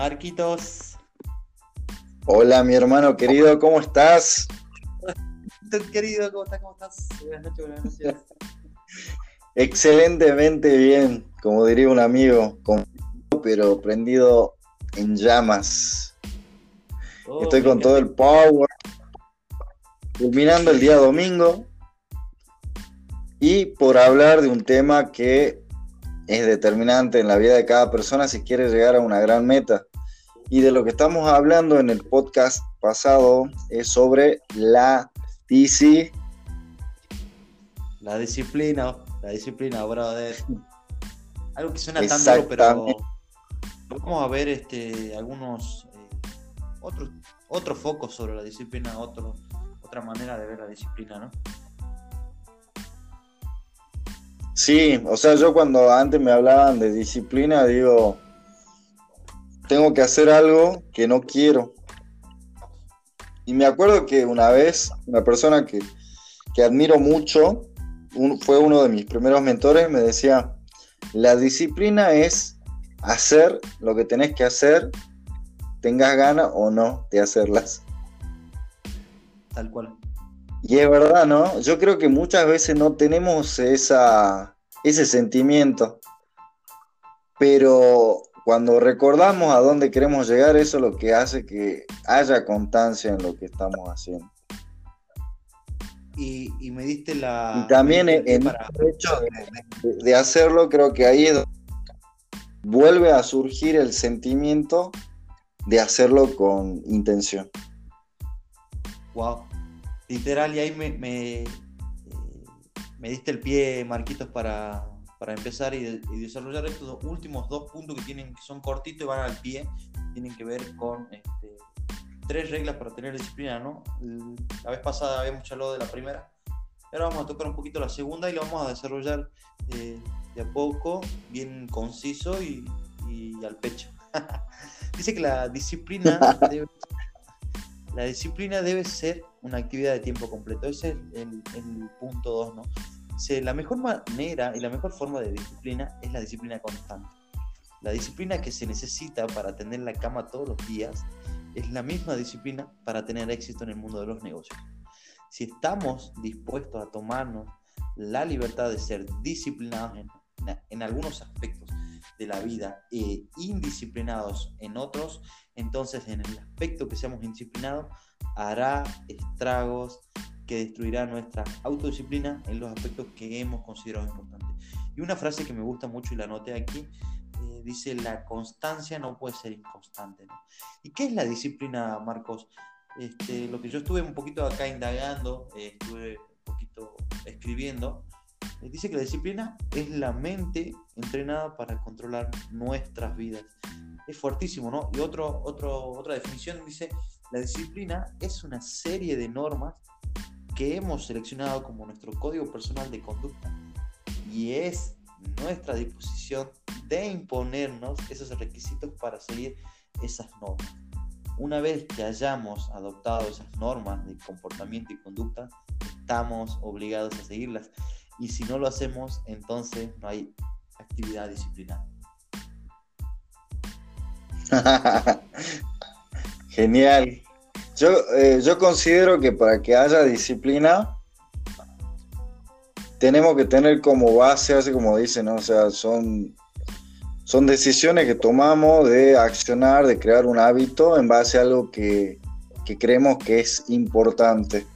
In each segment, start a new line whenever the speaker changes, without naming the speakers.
Marquitos.
Hola, mi hermano querido, ¿cómo estás?
Querido, ¿cómo estás? ¿Cómo estás? Buenas noches, buenas noches.
Excelentemente bien, como diría un amigo, con... pero prendido en llamas.
Oh,
Estoy con todo el power, culminando el día domingo y por hablar de un tema que es determinante en la vida de cada persona si quiere llegar a una gran meta. Y de lo que estamos hablando en el podcast pasado es sobre la DC.
La disciplina, la disciplina, brother. Algo que suena tan duro, pero vamos a ver este, algunos eh, otros, otros focos sobre la disciplina, otro, otra manera de ver la disciplina, ¿no?
Sí, o sea, yo cuando antes me hablaban de disciplina, digo, tengo que hacer algo que no quiero. Y me acuerdo que una vez una persona que, que admiro mucho, un- fue uno de mis primeros mentores, me decía, la disciplina es hacer lo que tenés que hacer, tengas ganas o no de hacerlas.
Tal cual.
Y es verdad, ¿no? Yo creo que muchas veces no tenemos esa, ese sentimiento, pero cuando recordamos a dónde queremos llegar, eso es lo que hace que haya constancia en lo que estamos haciendo.
Y, y me diste la.
Y también
diste
en
para-
el hecho de, hacerlo, creo que ahí es donde vuelve a surgir el sentimiento de hacerlo con intención.
Wow. Literal, y ahí me, me, eh, me diste el pie, Marquitos, para, para empezar y, y desarrollar estos dos últimos dos puntos que tienen que son cortitos y van al pie. Tienen que ver con este, tres reglas para tener disciplina, ¿no? La vez pasada habíamos hablado de la primera. Ahora vamos a tocar un poquito la segunda y la vamos a desarrollar eh, de a poco, bien conciso y, y al pecho. Dice que la disciplina debe la disciplina debe ser una actividad de tiempo completo. Ese es el, el punto 2, ¿no? Dice, la mejor manera y la mejor forma de disciplina es la disciplina constante. La disciplina que se necesita para tener la cama todos los días es la misma disciplina para tener éxito en el mundo de los negocios. Si estamos dispuestos a tomarnos la libertad de ser disciplinados en, algunos aspectos de la vida e indisciplinados en otros, entonces en el aspecto que seamos indisciplinados hará estragos que destruirá nuestra autodisciplina en los aspectos que hemos considerado importantes. Y una frase que me gusta mucho y la anoté aquí, eh, dice, la constancia no puede ser inconstante. ¿Y qué es la disciplina, Marcos? Este, lo que yo estuve un poquito acá indagando, eh, estuve un poquito escribiendo, eh, dice que la disciplina es la mente entrenada para controlar nuestras vidas es fuertísimo, ¿no? Y otro, otro, otra definición dice, la disciplina es una serie de normas que hemos seleccionado como nuestro código personal de conducta y es nuestra disposición de imponernos esos requisitos para seguir esas normas. Una vez que hayamos adoptado esas normas de comportamiento y conducta, estamos obligados a seguirlas. Y si no lo hacemos, entonces no hay actividad disciplinaria.
Genial. Yo, eh, yo considero que para que haya disciplina, tenemos que tener como base, así como dicen, ¿no? O sea, son, son decisiones que tomamos de accionar, de crear un hábito en base a algo que, que creemos que es importante.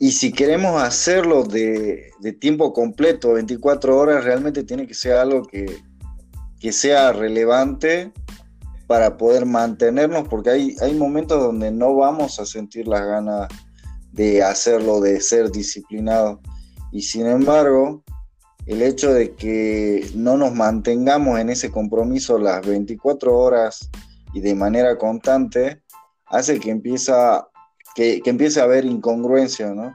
Y si queremos hacerlo de, de tiempo completo, 24 horas, realmente tiene que ser algo que, que sea relevante para poder mantenernos, porque hay, hay momentos donde no vamos a sentir las ganas de hacerlo, de ser disciplinado. Y sin embargo, el hecho de que no nos mantengamos en ese compromiso las 24 horas y de manera constante, hace que, empieza, que, que empiece a haber incongruencia, ¿no?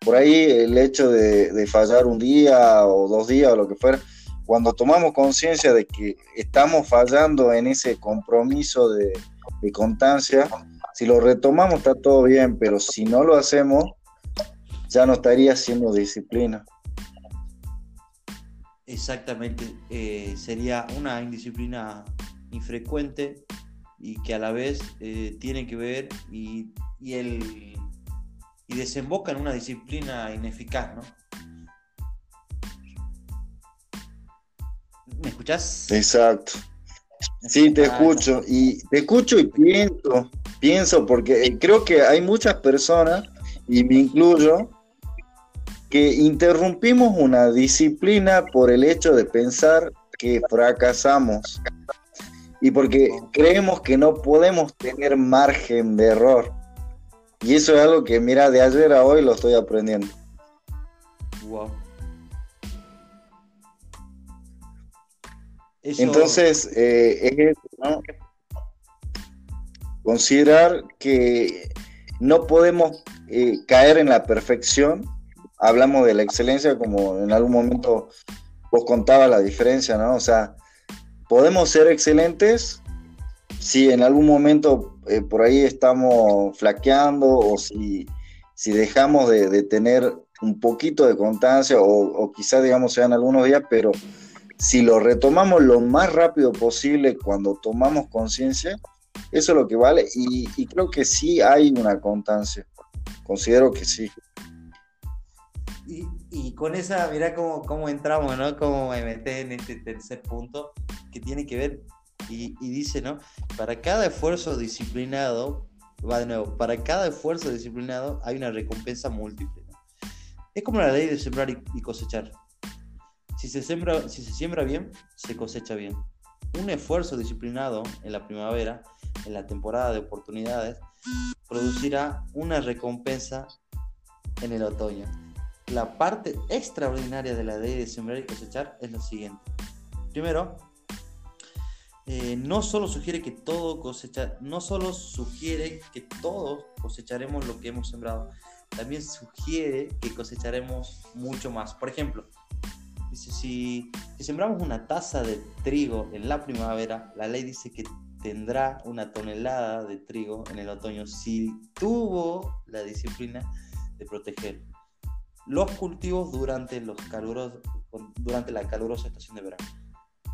Por ahí el hecho de, de fallar un día o dos días o lo que fuera, cuando tomamos conciencia de que estamos fallando en ese compromiso de, de, constancia, si lo retomamos está todo bien, pero si no lo hacemos, ya no estaría siendo disciplina.
Exactamente, eh, sería una indisciplina infrecuente y que a la vez eh, tiene que ver y, y, el, y desemboca en una disciplina ineficaz, ¿no? ¿Me escuchás?
Exacto. Sí, te escucho y te escucho y pienso, pienso porque creo que hay muchas personas y me incluyo que interrumpimos una disciplina por el hecho de pensar que fracasamos y porque creemos que no podemos tener margen de error. Y eso es algo que, mira, de ayer a hoy lo estoy aprendiendo. Wow. Entonces, eh, es considerar que no podemos eh, caer en la perfección. Hablamos de la excelencia como en algún momento vos contabas la diferencia, ¿no? O sea, podemos ser excelentes si en algún momento eh, por ahí estamos flaqueando o si, si dejamos de, tener un poquito de constancia o, o quizás, digamos, sean algunos días, pero si lo retomamos lo más rápido posible cuando tomamos conciencia, eso es lo que vale y, creo que sí hay una constancia, considero que sí.
Y, con esa, mira cómo, cómo, entramos, ¿no? Cómo me meté en este tercer punto que tiene que ver y, y dice, ¿no? Para cada esfuerzo disciplinado, va de nuevo, para cada esfuerzo disciplinado hay una recompensa múltiple. Es como la ley de sembrar y cosechar. Si se, siembra, bien, se cosecha bien. Un esfuerzo disciplinado en la primavera, en la temporada de oportunidades, producirá una recompensa en el otoño. La parte extraordinaria de la ley de sembrar y cosechar es lo siguiente. Primero, eh, no solo sugiere que todo cosecha, no solo sugiere que todos cosecharemos lo que hemos sembrado, también sugiere que cosecharemos mucho más. Por ejemplo, Dice, si, sembramos una taza de trigo en la primavera, la ley dice que tendrá una tonelada de trigo en el otoño si tuvo la disciplina de proteger los cultivos durante, los durante la calurosa estación de verano.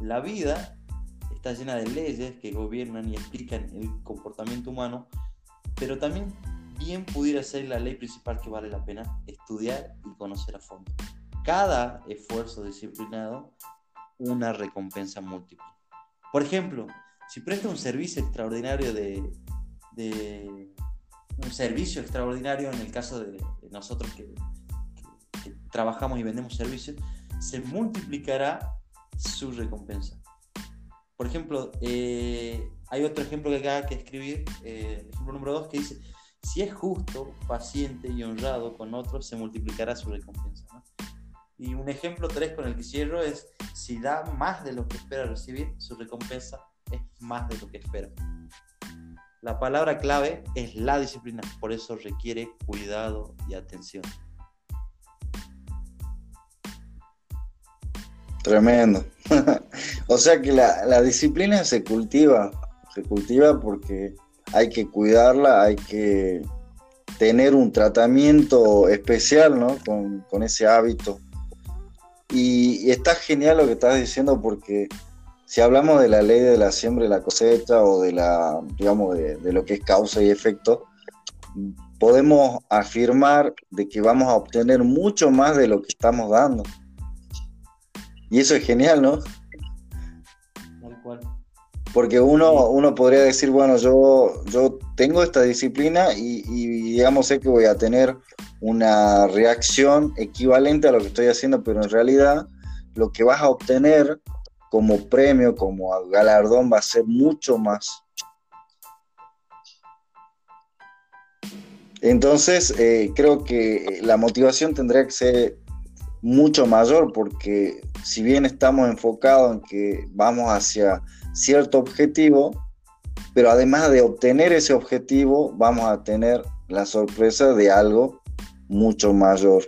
La vida está llena de leyes que gobiernan y explican el comportamiento humano, pero también bien pudiera ser la ley principal que vale la pena estudiar y conocer a fondo cada esfuerzo disciplinado una recompensa múltiple. Por ejemplo, si presta un servicio extraordinario de, un servicio extraordinario en el caso de, nosotros que, trabajamos y vendemos servicios, se multiplicará su recompensa. Por ejemplo, eh, hay otro ejemplo que acá que escribir, eh, ejemplo número dos, que dice, si es justo, paciente y honrado con otros, se multiplicará su recompensa. Y un ejemplo 3 con el que cierro es, si da más de lo que espera recibir, su recompensa es más de lo que espera. La palabra clave es la disciplina, por eso requiere cuidado y atención.
Tremendo. o sea que la, la, disciplina se cultiva, se cultiva porque hay que cuidarla, hay que tener un tratamiento especial ¿no? con, con ese hábito y, está genial lo que estás diciendo porque si hablamos de la ley de la siembra y la cosecha o de la, digamos, de, lo que es causa y efecto, podemos afirmar de que vamos a obtener mucho más de lo que estamos dando. Y eso es genial, ¿no? Porque uno, uno podría decir, bueno, yo, yo tengo esta disciplina y, y digamos sé que voy a tener una reacción equivalente a lo que estoy haciendo, pero en realidad lo que vas a obtener como premio, como galardón, va a ser mucho más. Entonces, eh, creo que la motivación tendría que ser mucho mayor porque si bien estamos enfocados en que vamos hacia cierto objetivo, pero además de obtener ese objetivo, vamos a tener la sorpresa de algo mucho mayor.